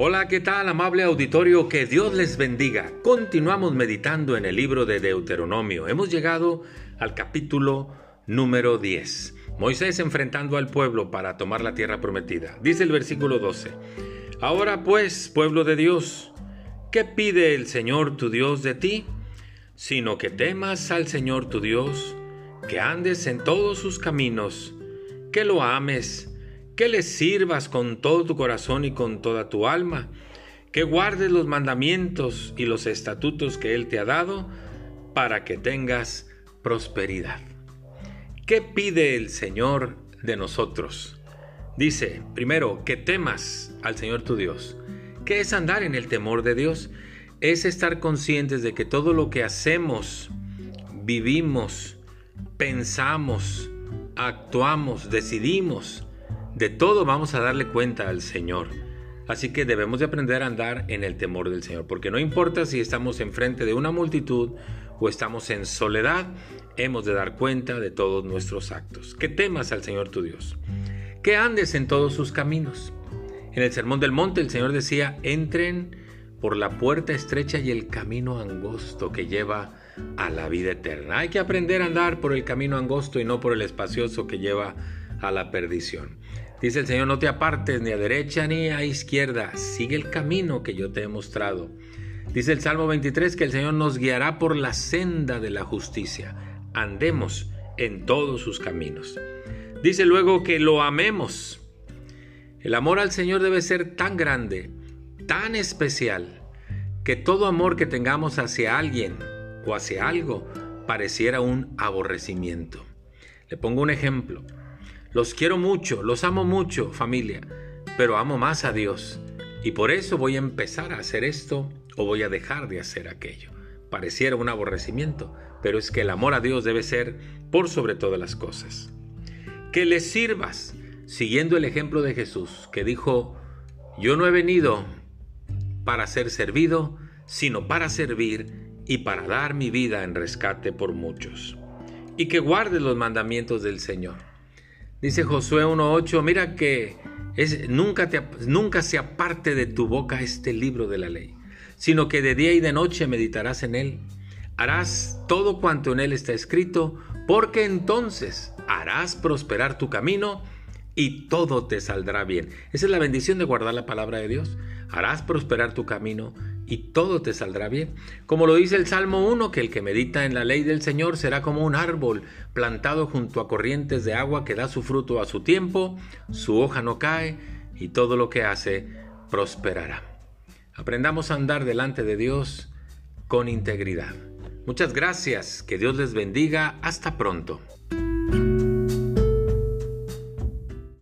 Hola, ¿qué tal amable auditorio? Que Dios les bendiga. Continuamos meditando en el libro de Deuteronomio. Hemos llegado al capítulo número 10. Moisés enfrentando al pueblo para tomar la tierra prometida. Dice el versículo 12. Ahora pues, pueblo de Dios, ¿qué pide el Señor tu Dios de ti? Sino que temas al Señor tu Dios, que andes en todos sus caminos, que lo ames, que le sirvas con todo tu corazón y con toda tu alma, que guardes los mandamientos y los estatutos que Él te ha dado, para que tengas prosperidad. ¿Qué pide el Señor de nosotros? Dice, primero, que temas al Señor tu Dios. ¿Qué es andar en el temor de Dios? Es estar conscientes de que todo lo que hacemos, vivimos, pensamos, actuamos, decidimos, de todo vamos a darle cuenta al Señor. Así que debemos de aprender a andar en el temor del Señor, porque no importa si estamos enfrente de una multitud o estamos en soledad, hemos de dar cuenta de todos nuestros actos. Que temas al Señor tu Dios, que andes en todos sus caminos. En el Sermón del Monte el Señor decía, entren por la puerta estrecha y el camino angosto que lleva a la vida eterna. Hay que aprender a andar por el camino angosto y no por el espacioso que lleva a la perdición. Dice el Señor, no te apartes ni a derecha ni a izquierda, sigue el camino que yo te he mostrado. Dice el Salmo 23 que el Señor nos guiará por la senda de la justicia. Andemos en todos sus caminos. Dice luego que lo amemos. El amor al Señor debe ser tan grande, tan especial, que todo amor que tengamos hacia alguien o hacia algo pareciera un aborrecimiento. Le pongo un ejemplo. Los quiero mucho, los amo mucho, familia, pero amo más a Dios. Y por eso voy a empezar a hacer esto o voy a dejar de hacer aquello. Pareciera un aborrecimiento, pero es que el amor a Dios debe ser por sobre todas las cosas. Que le sirvas, siguiendo el ejemplo de Jesús, que dijo, yo no he venido para ser servido, sino para servir y para dar mi vida en rescate por muchos. Y que guardes los mandamientos del Señor. Dice Josué 1.8, mira que es, nunca, nunca se aparte de tu boca este libro de la ley, sino que de día y de noche meditarás en él. Harás todo cuanto en él está escrito, porque entonces harás prosperar tu camino y todo te saldrá bien. Esa es la bendición de guardar la palabra de Dios. Harás prosperar tu camino y todo te saldrá bien. Como lo dice el Salmo 1, que el que medita en la ley del Señor será como un árbol plantado junto a corrientes de agua que da su fruto a su tiempo, su hoja no cae y todo lo que hace prosperará. Aprendamos a andar delante de Dios con integridad. Muchas gracias, que Dios les bendiga, hasta pronto.